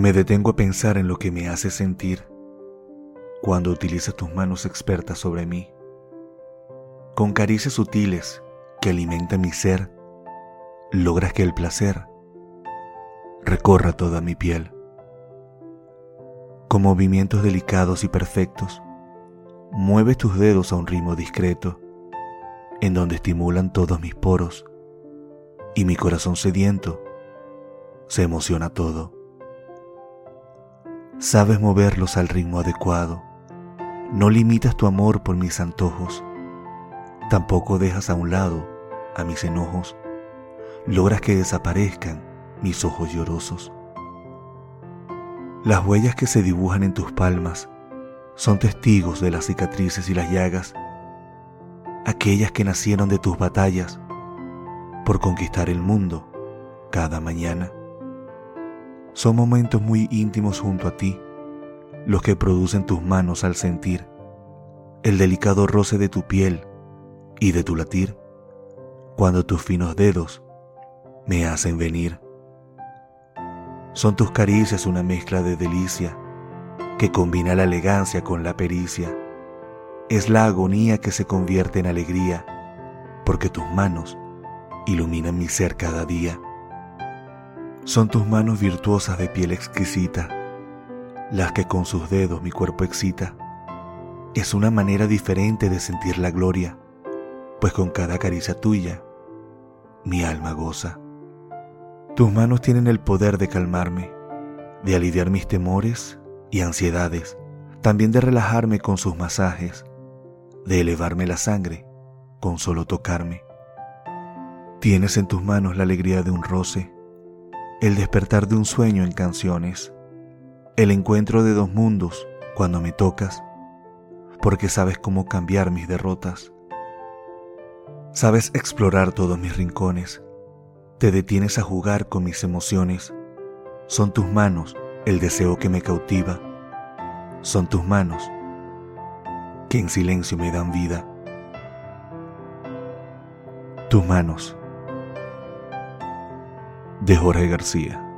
Me detengo a pensar en lo que me hace sentir cuando utilizas tus manos expertas sobre mí. Con caricias sutiles que alimentan mi ser, logras que el placer recorra toda mi piel. Con movimientos delicados y perfectos, mueves tus dedos a un ritmo discreto, en donde estimulan todos mis poros, y mi corazón sediento se emociona todo. Sabes moverlos al ritmo adecuado. No limitas tu amor por mis antojos. Tampoco dejas a un lado a mis enojos. Logras que desaparezcan mis ojos llorosos. Las huellas que se dibujan en tus palmas son testigos de las cicatrices y las llagas, aquellas que nacieron de tus batallas por conquistar el mundo cada mañana. Son momentos muy íntimos junto a ti, los que producen tus manos al sentir el delicado roce de tu piel y de tu latir, cuando tus finos dedos me hacen venir. Son tus caricias una mezcla de delicia que combina la elegancia con la pericia. Es la agonía que se convierte en alegría, porque tus manos iluminan mi ser cada día. Son tus manos virtuosas de piel exquisita, las que con sus dedos mi cuerpo excita. Es una manera diferente de sentir la gloria, pues con cada caricia tuya, mi alma goza. Tus manos tienen el poder de calmarme, de aliviar mis temores y ansiedades, también de relajarme con sus masajes, de elevarme la sangre con solo tocarme. Tienes en tus manos la alegría de un roce, el despertar de un sueño en canciones, el encuentro de dos mundos cuando me tocas, porque sabes cómo cambiar mis derrotas. Sabes explorar todos mis rincones, te detienes a jugar con mis emociones. Son tus manos el deseo que me cautiva, son tus manos que en silencio me dan vida. Tus manos de Jorge García.